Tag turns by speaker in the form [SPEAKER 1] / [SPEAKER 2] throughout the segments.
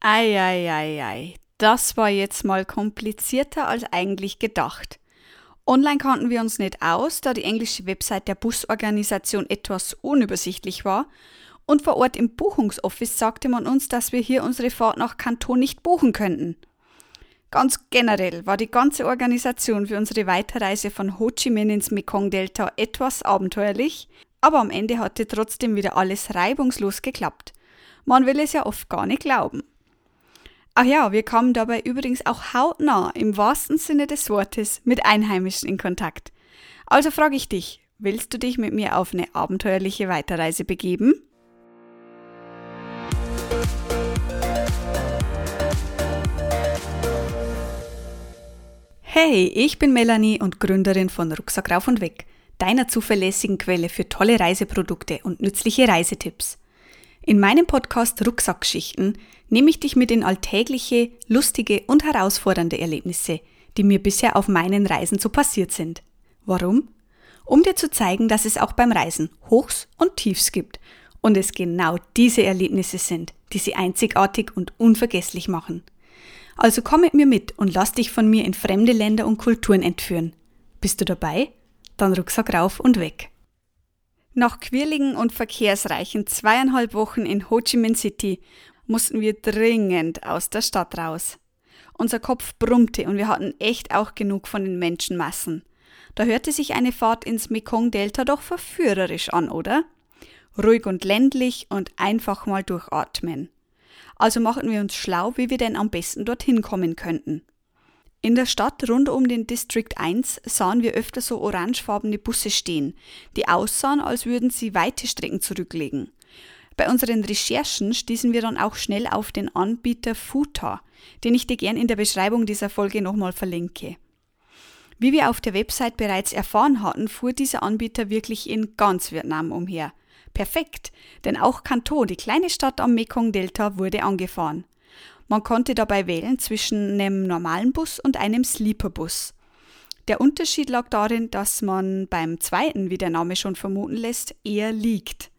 [SPEAKER 1] Eieiei, das war jetzt mal komplizierter als eigentlich gedacht. Online kannten wir uns nicht aus, da die englische Website der Busorganisation etwas unübersichtlich war. Und vor Ort im Buchungsoffice sagte man uns, dass wir hier unsere Fahrt nach Kanton nicht buchen könnten. Ganz generell war die ganze Organisation für unsere Weiterreise von Ho Chi Minh ins Mekong-Delta etwas abenteuerlich, aber am Ende hatte trotzdem wieder alles reibungslos geklappt. Man will es ja oft gar nicht glauben. Ach ja, wir kamen dabei übrigens auch hautnah im wahrsten Sinne des Wortes mit Einheimischen in Kontakt. Also frage ich dich, willst du dich mit mir auf eine abenteuerliche Weiterreise begeben? Hey, ich bin Melanie und Gründerin von Rucksack rauf und weg, deiner zuverlässigen Quelle für tolle Reiseprodukte und nützliche Reisetipps. In meinem Podcast Rucksackgeschichten nehme ich dich mit in alltägliche, lustige und herausfordernde Erlebnisse, die mir bisher auf meinen Reisen so passiert sind. Warum? Um dir zu zeigen, dass es auch beim Reisen Hochs und Tiefs gibt und es genau diese Erlebnisse sind, die sie einzigartig und unvergesslich machen. Also komm mit mir mit und lass dich von mir in fremde Länder und Kulturen entführen. Bist du dabei? Dann Rucksack rauf und weg. Nach quirligen und verkehrsreichen zweieinhalb Wochen in Ho Chi Minh City mussten wir dringend aus der Stadt raus. Unser Kopf brummte und wir hatten echt auch genug von den Menschenmassen. Da hörte sich eine Fahrt ins Mekong-Delta doch verführerisch an, oder? Ruhig und ländlich und einfach mal durchatmen. Also machten wir uns schlau, wie wir denn am besten dorthin kommen könnten. In der Stadt rund um den District 1 sahen wir öfter so orangefarbene Busse stehen, die aussahen, als würden sie weite Strecken zurücklegen. Bei unseren Recherchen stießen wir dann auch schnell auf den Anbieter Futa, den ich dir gern in der Beschreibung dieser Folge nochmal verlinke. Wie wir auf der Website bereits erfahren hatten, fuhr dieser Anbieter wirklich in ganz Vietnam umher. Perfekt, denn auch Kanton, die kleine Stadt am Mekong-Delta, wurde angefahren. Man konnte dabei wählen zwischen einem normalen Bus und einem Sleeperbus. Der Unterschied lag darin, dass man beim zweiten, wie der Name schon vermuten lässt, eher liegt.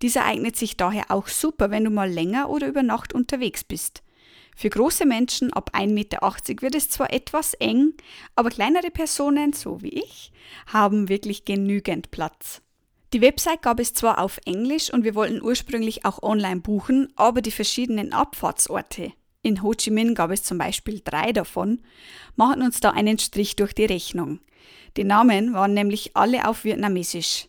[SPEAKER 1] Dieser eignet sich daher auch super, wenn du mal länger oder über Nacht unterwegs bist. Für große Menschen ab 1,80 Meter wird es zwar etwas eng, aber kleinere Personen, so wie ich, haben wirklich genügend Platz. Die Website gab es zwar auf Englisch und wir wollten ursprünglich auch online buchen, aber die verschiedenen Abfahrtsorte, in Ho Chi Minh gab es zum Beispiel drei davon, machen uns da einen Strich durch die Rechnung. Die Namen waren nämlich alle auf Vietnamesisch.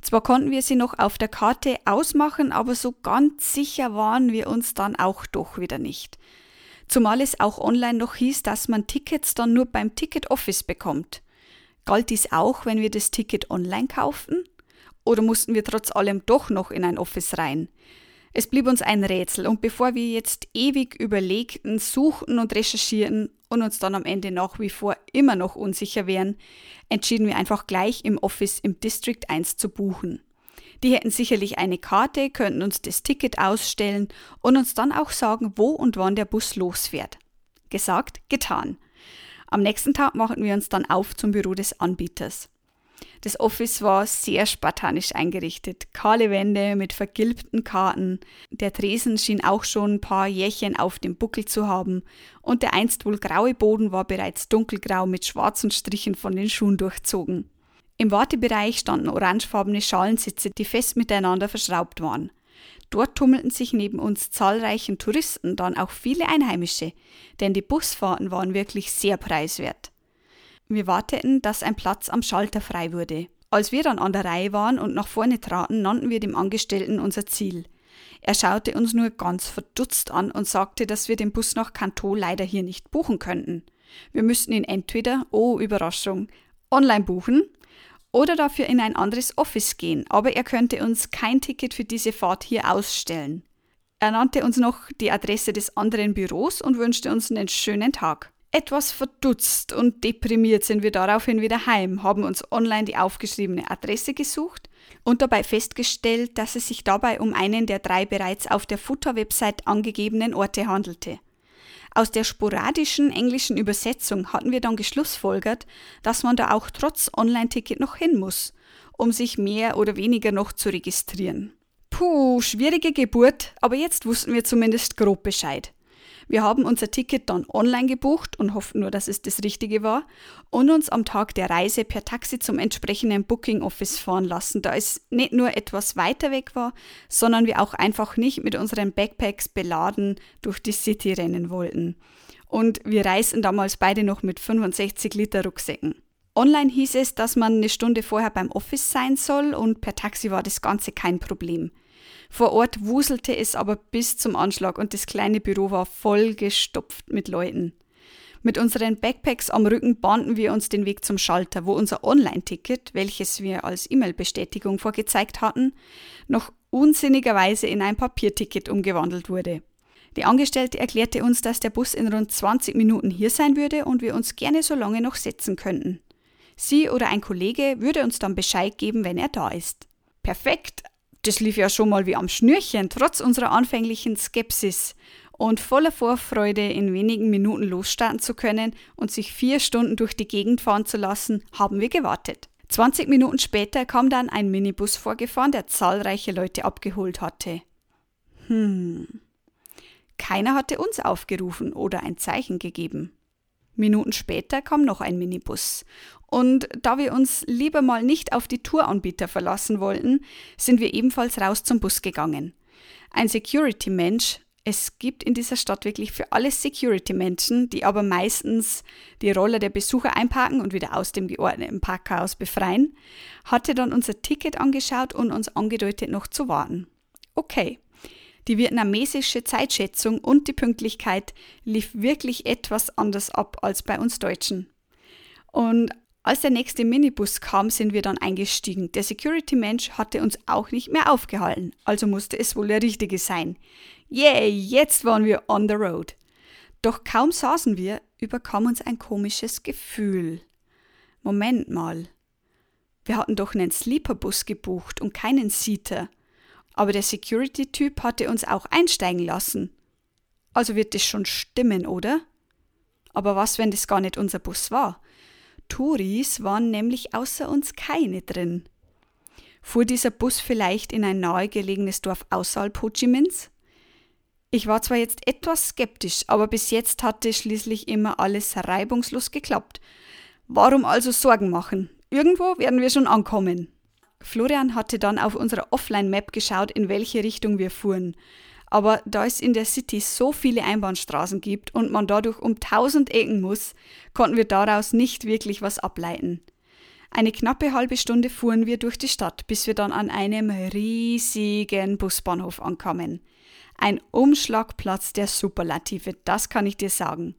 [SPEAKER 1] Zwar konnten wir sie noch auf der Karte ausmachen, aber so ganz sicher waren wir uns dann auch doch wieder nicht. Zumal es auch online noch hieß, dass man Tickets dann nur beim Ticket Office bekommt. Galt dies auch, wenn wir das Ticket online kauften? Oder mussten wir trotz allem doch noch in ein Office rein? Es blieb uns ein Rätsel und bevor wir jetzt ewig überlegten, suchten und recherchierten und uns dann am Ende nach wie vor immer noch unsicher wären, entschieden wir einfach gleich im Office im District 1 zu buchen. Die hätten sicherlich eine Karte, könnten uns das Ticket ausstellen und uns dann auch sagen, wo und wann der Bus losfährt. Gesagt, getan. Am nächsten Tag machten wir uns dann auf zum Büro des Anbieters. Das Office war sehr spartanisch eingerichtet. Kahle Wände mit vergilbten Karten. Der Tresen schien auch schon ein paar Jährchen auf dem Buckel zu haben. Und der einst wohl graue Boden war bereits dunkelgrau mit schwarzen Strichen von den Schuhen durchzogen. Im Wartebereich standen orangefarbene Schalensitze, die fest miteinander verschraubt waren. Dort tummelten sich neben uns zahlreichen Touristen dann auch viele Einheimische, denn die Busfahrten waren wirklich sehr preiswert. Wir warteten, dass ein Platz am Schalter frei wurde. Als wir dann an der Reihe waren und nach vorne traten, nannten wir dem Angestellten unser Ziel. Er schaute uns nur ganz verdutzt an und sagte, dass wir den Bus nach Kanto leider hier nicht buchen könnten. Wir müssten ihn entweder, oh Überraschung, online buchen oder dafür in ein anderes Office gehen, aber er könnte uns kein Ticket für diese Fahrt hier ausstellen. Er nannte uns noch die Adresse des anderen Büros und wünschte uns einen schönen Tag. Etwas verdutzt und deprimiert sind wir daraufhin wieder heim, haben uns online die aufgeschriebene Adresse gesucht und dabei festgestellt, dass es sich dabei um einen der drei bereits auf der Futter-Website angegebenen Orte handelte. Aus der sporadischen englischen Übersetzung hatten wir dann geschlussfolgert, dass man da auch trotz Online-Ticket noch hin muss, um sich mehr oder weniger noch zu registrieren. Puh, schwierige Geburt, aber jetzt wussten wir zumindest grob Bescheid. Wir haben unser Ticket dann online gebucht und hofften nur, dass es das Richtige war und uns am Tag der Reise per Taxi zum entsprechenden Booking Office fahren lassen, da es nicht nur etwas weiter weg war, sondern wir auch einfach nicht mit unseren Backpacks beladen durch die City rennen wollten. Und wir reisten damals beide noch mit 65 Liter Rucksäcken. Online hieß es, dass man eine Stunde vorher beim Office sein soll und per Taxi war das Ganze kein Problem. Vor Ort wuselte es aber bis zum Anschlag und das kleine Büro war vollgestopft mit Leuten. Mit unseren Backpacks am Rücken bahnten wir uns den Weg zum Schalter, wo unser Online-Ticket, welches wir als E-Mail-Bestätigung vorgezeigt hatten, noch unsinnigerweise in ein Papierticket umgewandelt wurde. Die Angestellte erklärte uns, dass der Bus in rund 20 Minuten hier sein würde und wir uns gerne so lange noch setzen könnten. Sie oder ein Kollege würde uns dann Bescheid geben, wenn er da ist. Perfekt, das lief ja schon mal wie am Schnürchen, trotz unserer anfänglichen Skepsis. Und voller Vorfreude in wenigen Minuten losstarten zu können und sich vier Stunden durch die Gegend fahren zu lassen, haben wir gewartet. 20 Minuten später kam dann ein Minibus vorgefahren, der zahlreiche Leute abgeholt hatte. Hm. Keiner hatte uns aufgerufen oder ein Zeichen gegeben. Minuten später kam noch ein Minibus. Und da wir uns lieber mal nicht auf die Touranbieter verlassen wollten, sind wir ebenfalls raus zum Bus gegangen. Ein Security-Mensch, es gibt in dieser Stadt wirklich für alles Security-Menschen, die aber meistens die Roller der Besucher einparken und wieder aus dem geordneten Parkhaus befreien, hatte dann unser Ticket angeschaut und uns angedeutet, noch zu warten. Okay, die vietnamesische Zeitschätzung und die Pünktlichkeit lief wirklich etwas anders ab als bei uns Deutschen. Und als der nächste Minibus kam, sind wir dann eingestiegen. Der Security-Mensch hatte uns auch nicht mehr aufgehalten, also musste es wohl der richtige sein. Yay, jetzt waren wir on the road. Doch kaum saßen wir, überkam uns ein komisches Gefühl. Moment mal. Wir hatten doch einen Sleeperbus gebucht und keinen Seater. Aber der Security-Typ hatte uns auch einsteigen lassen. Also wird es schon stimmen, oder? Aber was, wenn das gar nicht unser Bus war? Touris waren nämlich außer uns keine drin. Fuhr dieser Bus vielleicht in ein nahegelegenes Dorf außerhalb Ho Chi Minhs? Ich war zwar jetzt etwas skeptisch, aber bis jetzt hatte schließlich immer alles reibungslos geklappt. Warum also Sorgen machen? Irgendwo werden wir schon ankommen. Florian hatte dann auf unserer Offline-Map geschaut, in welche Richtung wir fuhren. Aber da es in der City so viele Einbahnstraßen gibt und man dadurch um tausend Ecken muss, konnten wir daraus nicht wirklich was ableiten. Eine knappe halbe Stunde fuhren wir durch die Stadt, bis wir dann an einem riesigen Busbahnhof ankamen. Ein Umschlagplatz der Superlative, das kann ich dir sagen.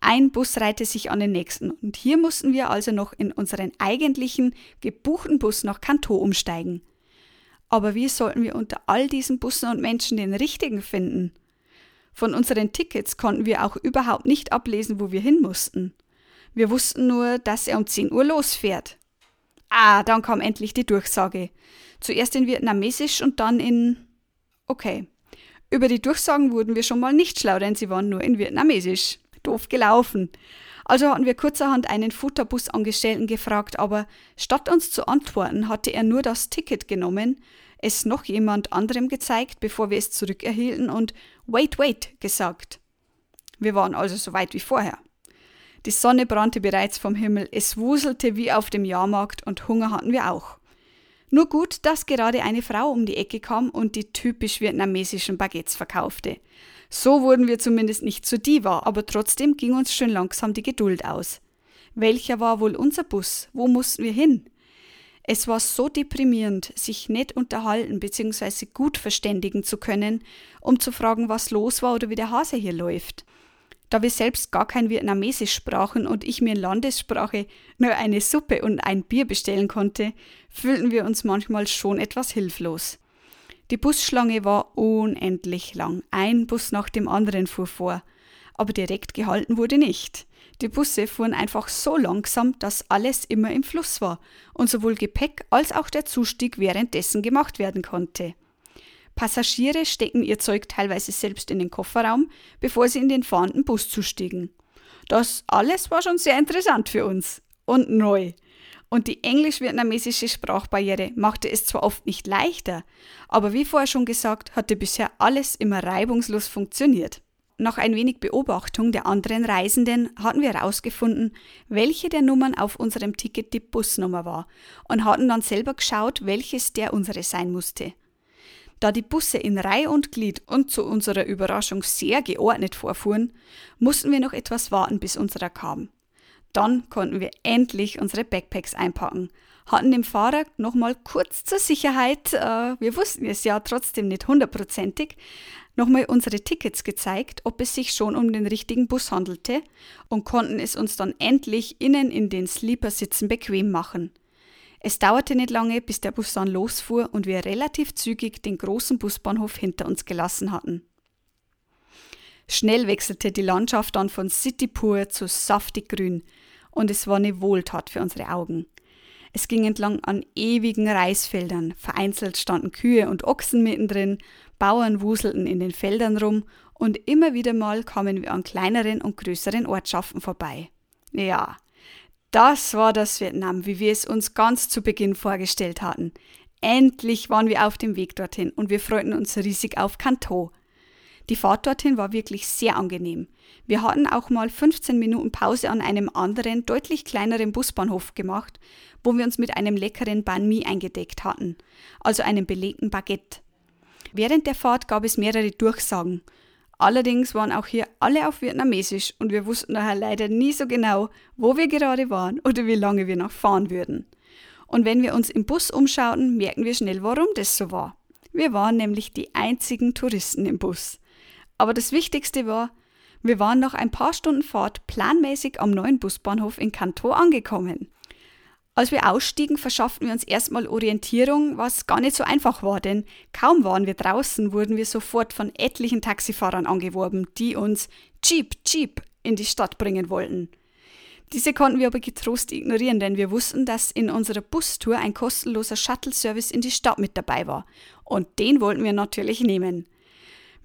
[SPEAKER 1] Ein Bus reihte sich an den nächsten und hier mussten wir also noch in unseren eigentlichen gebuchten Bus nach Kanto umsteigen. Aber wie sollten wir unter all diesen Bussen und Menschen den richtigen finden? Von unseren Tickets konnten wir auch überhaupt nicht ablesen, wo wir hin mussten. Wir wussten nur, dass er um 10 Uhr losfährt. Ah, dann kam endlich die Durchsage. Zuerst in Vietnamesisch und dann in. Okay. Über die Durchsagen wurden wir schon mal nicht schlau, denn sie waren nur in Vietnamesisch doof gelaufen. Also hatten wir kurzerhand einen Futterbus-Angestellten gefragt, aber statt uns zu antworten, hatte er nur das Ticket genommen, es noch jemand anderem gezeigt, bevor wir es zurückerhielten und Wait, wait gesagt. Wir waren also so weit wie vorher. Die Sonne brannte bereits vom Himmel, es wuselte wie auf dem Jahrmarkt und Hunger hatten wir auch. Nur gut, dass gerade eine Frau um die Ecke kam und die typisch vietnamesischen Baguettes verkaufte. So wurden wir zumindest nicht zu Diva, aber trotzdem ging uns schön langsam die Geduld aus. Welcher war wohl unser Bus? Wo mussten wir hin? Es war so deprimierend, sich nett unterhalten bzw. gut verständigen zu können, um zu fragen, was los war oder wie der Hase hier läuft. Da wir selbst gar kein Vietnamesisch sprachen und ich mir in Landessprache nur eine Suppe und ein Bier bestellen konnte, fühlten wir uns manchmal schon etwas hilflos. Die Busschlange war unendlich lang. Ein Bus nach dem anderen fuhr vor. Aber direkt gehalten wurde nicht. Die Busse fuhren einfach so langsam, dass alles immer im Fluss war und sowohl Gepäck als auch der Zustieg währenddessen gemacht werden konnte. Passagiere stecken ihr Zeug teilweise selbst in den Kofferraum, bevor sie in den fahrenden Bus zustiegen. Das alles war schon sehr interessant für uns und neu. Und die englisch-vietnamesische Sprachbarriere machte es zwar oft nicht leichter, aber wie vorher schon gesagt, hatte bisher alles immer reibungslos funktioniert. nach ein wenig Beobachtung der anderen Reisenden hatten wir herausgefunden, welche der Nummern auf unserem Ticket die Busnummer war und hatten dann selber geschaut, welches der unsere sein musste. Da die Busse in Reihe und Glied und zu unserer Überraschung sehr geordnet vorfuhren, mussten wir noch etwas warten, bis unserer kam. Dann konnten wir endlich unsere Backpacks einpacken, hatten dem Fahrer nochmal kurz zur Sicherheit, äh, wir wussten es ja trotzdem nicht hundertprozentig, nochmal unsere Tickets gezeigt, ob es sich schon um den richtigen Bus handelte und konnten es uns dann endlich innen in den Sleeper-Sitzen bequem machen. Es dauerte nicht lange, bis der Bus dann losfuhr und wir relativ zügig den großen Busbahnhof hinter uns gelassen hatten. Schnell wechselte die Landschaft dann von City pur zu saftig grün und es war eine Wohltat für unsere Augen. Es ging entlang an ewigen Reisfeldern, vereinzelt standen Kühe und Ochsen mittendrin, Bauern wuselten in den Feldern rum und immer wieder mal kamen wir an kleineren und größeren Ortschaften vorbei. Ja, das war das Vietnam, wie wir es uns ganz zu Beginn vorgestellt hatten. Endlich waren wir auf dem Weg dorthin und wir freuten uns riesig auf Kanto, die Fahrt dorthin war wirklich sehr angenehm. Wir hatten auch mal 15 Minuten Pause an einem anderen, deutlich kleineren Busbahnhof gemacht, wo wir uns mit einem leckeren Banh Mi eingedeckt hatten, also einem belegten Baguette. Während der Fahrt gab es mehrere Durchsagen. Allerdings waren auch hier alle auf Vietnamesisch und wir wussten daher leider nie so genau, wo wir gerade waren oder wie lange wir noch fahren würden. Und wenn wir uns im Bus umschauten, merken wir schnell, warum das so war. Wir waren nämlich die einzigen Touristen im Bus. Aber das Wichtigste war, wir waren nach ein paar Stunden Fahrt planmäßig am neuen Busbahnhof in Kanto angekommen. Als wir ausstiegen, verschafften wir uns erstmal Orientierung, was gar nicht so einfach war, denn kaum waren wir draußen, wurden wir sofort von etlichen Taxifahrern angeworben, die uns Jeep, Jeep in die Stadt bringen wollten. Diese konnten wir aber getrost ignorieren, denn wir wussten, dass in unserer Bustour ein kostenloser Shuttle-Service in die Stadt mit dabei war. Und den wollten wir natürlich nehmen.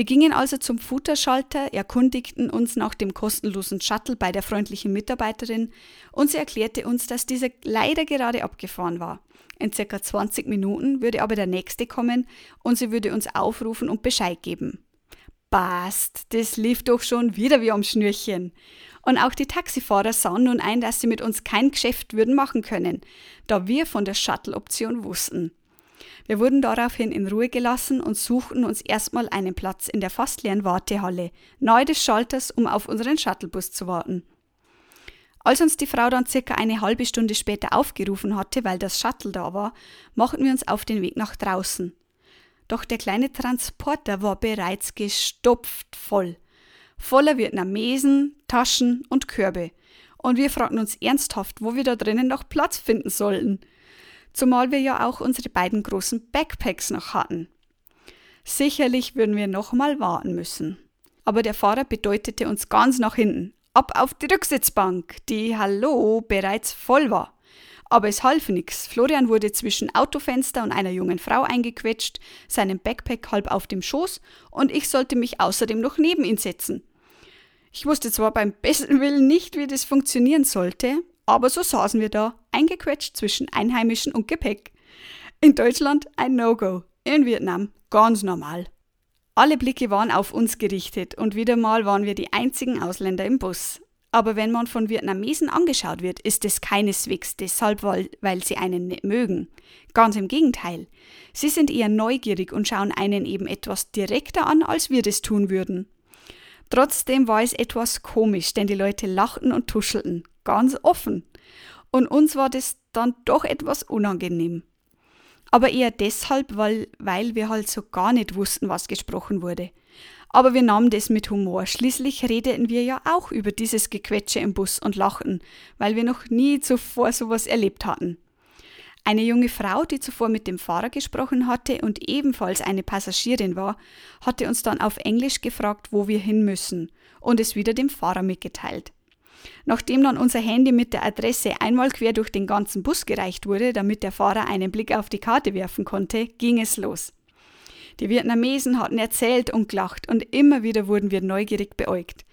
[SPEAKER 1] Wir gingen also zum Futterschalter, erkundigten uns nach dem kostenlosen Shuttle bei der freundlichen Mitarbeiterin und sie erklärte uns, dass dieser leider gerade abgefahren war. In circa 20 Minuten würde aber der nächste kommen und sie würde uns aufrufen und Bescheid geben. Passt, das lief doch schon wieder wie am Schnürchen. Und auch die Taxifahrer sahen nun ein, dass sie mit uns kein Geschäft würden machen können, da wir von der Shuttle-Option wussten. Wir wurden daraufhin in Ruhe gelassen und suchten uns erstmal einen Platz in der fast leeren Wartehalle, nahe des Schalters, um auf unseren Shuttlebus zu warten. Als uns die Frau dann circa eine halbe Stunde später aufgerufen hatte, weil das Shuttle da war, machten wir uns auf den Weg nach draußen. Doch der kleine Transporter war bereits gestopft voll. Voller Vietnamesen, Taschen und Körbe. Und wir fragten uns ernsthaft, wo wir da drinnen noch Platz finden sollten zumal wir ja auch unsere beiden großen Backpacks noch hatten. Sicherlich würden wir nochmal warten müssen. Aber der Fahrer bedeutete uns ganz nach hinten, ab auf die Rücksitzbank, die, hallo, bereits voll war. Aber es half nichts. Florian wurde zwischen Autofenster und einer jungen Frau eingequetscht, seinen Backpack halb auf dem Schoß und ich sollte mich außerdem noch neben ihn setzen. Ich wusste zwar beim besten Willen nicht, wie das funktionieren sollte, aber so saßen wir da, eingequetscht zwischen Einheimischen und Gepäck. In Deutschland ein No-Go, in Vietnam ganz normal. Alle Blicke waren auf uns gerichtet und wieder mal waren wir die einzigen Ausländer im Bus. Aber wenn man von Vietnamesen angeschaut wird, ist es keineswegs deshalb, weil, sie einen nicht mögen. Ganz im Gegenteil. Sie sind eher neugierig und schauen einen eben etwas direkter an, als wir das tun würden. Trotzdem war es etwas komisch, denn die Leute lachten und tuschelten, ganz offen. Und uns war das dann doch etwas unangenehm. Aber eher deshalb, weil, weil wir halt so gar nicht wussten, was gesprochen wurde. Aber wir nahmen das mit Humor. Schließlich redeten wir ja auch über dieses Gequetsche im Bus und lachten, weil wir noch nie zuvor sowas erlebt hatten. Eine junge Frau, die zuvor mit dem Fahrer gesprochen hatte und ebenfalls eine Passagierin war, hatte uns dann auf Englisch gefragt, wo wir hin müssen und es wieder dem Fahrer mitgeteilt. Nachdem dann unser Handy mit der Adresse einmal quer durch den ganzen Bus gereicht wurde, damit der Fahrer einen Blick auf die Karte werfen konnte, ging es los. Die Vietnamesen hatten erzählt und gelacht und immer wieder wurden wir neugierig beäugt.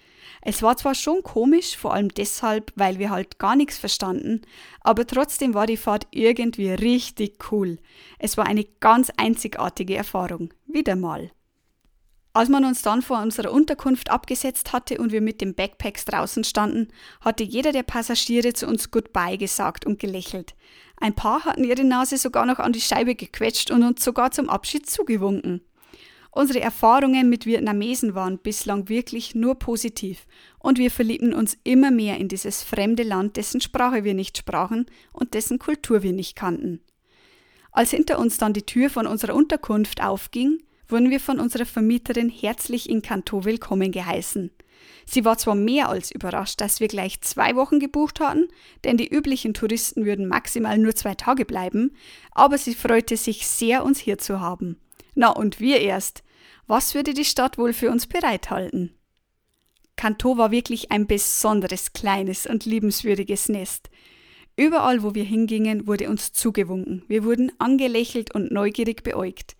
[SPEAKER 1] Es war zwar schon komisch, vor allem deshalb, weil wir halt gar nichts verstanden, aber trotzdem war die Fahrt irgendwie richtig cool. Es war eine ganz einzigartige Erfahrung. Wieder mal. Als man uns dann vor unserer Unterkunft abgesetzt hatte und wir mit den Backpacks draußen standen, hatte jeder der Passagiere zu uns Goodbye gesagt und gelächelt. Ein paar hatten ihre Nase sogar noch an die Scheibe gequetscht und uns sogar zum Abschied zugewunken. Unsere Erfahrungen mit Vietnamesen waren bislang wirklich nur positiv und wir verliebten uns immer mehr in dieses fremde Land, dessen Sprache wir nicht sprachen und dessen Kultur wir nicht kannten. Als hinter uns dann die Tür von unserer Unterkunft aufging, wurden wir von unserer Vermieterin herzlich in Kanto willkommen geheißen. Sie war zwar mehr als überrascht, dass wir gleich zwei Wochen gebucht hatten, denn die üblichen Touristen würden maximal nur zwei Tage bleiben, aber sie freute sich sehr, uns hier zu haben. Na und wir erst. Was würde die Stadt wohl für uns bereithalten? Kanto war wirklich ein besonderes kleines und liebenswürdiges Nest. Überall, wo wir hingingen, wurde uns zugewunken. Wir wurden angelächelt und neugierig beäugt.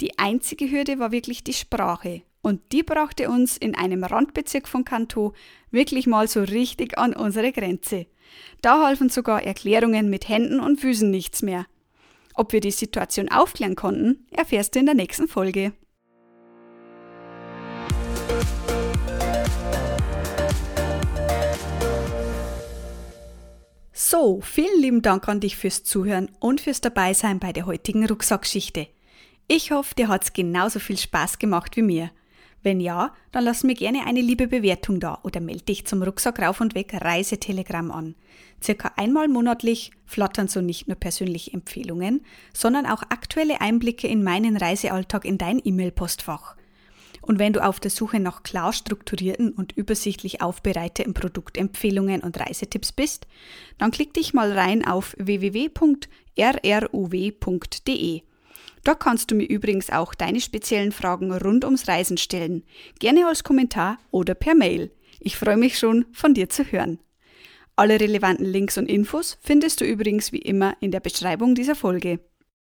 [SPEAKER 1] Die einzige Hürde war wirklich die Sprache. Und die brachte uns in einem Randbezirk von Kanto wirklich mal so richtig an unsere Grenze. Da halfen sogar Erklärungen mit Händen und Füßen nichts mehr. Ob wir die Situation aufklären konnten, erfährst du in der nächsten Folge. So, vielen lieben Dank an dich fürs Zuhören und fürs Dabeisein bei der heutigen Rucksackgeschichte. Ich hoffe, dir hat's genauso viel Spaß gemacht wie mir. Wenn ja, dann lass mir gerne eine liebe Bewertung da oder melde dich zum Rucksack rauf und weg Reisetelegramm an. Circa einmal monatlich flattern so nicht nur persönliche Empfehlungen, sondern auch aktuelle Einblicke in meinen Reisealltag in dein E-Mail-Postfach. Und wenn du auf der Suche nach klar strukturierten und übersichtlich aufbereiteten Produktempfehlungen und Reisetipps bist, dann klick dich mal rein auf www.rruw.de. Dort kannst du mir übrigens auch deine speziellen Fragen rund ums Reisen stellen, gerne als Kommentar oder per Mail. Ich freue mich schon, von dir zu hören. Alle relevanten Links und Infos findest du übrigens wie immer in der Beschreibung dieser Folge.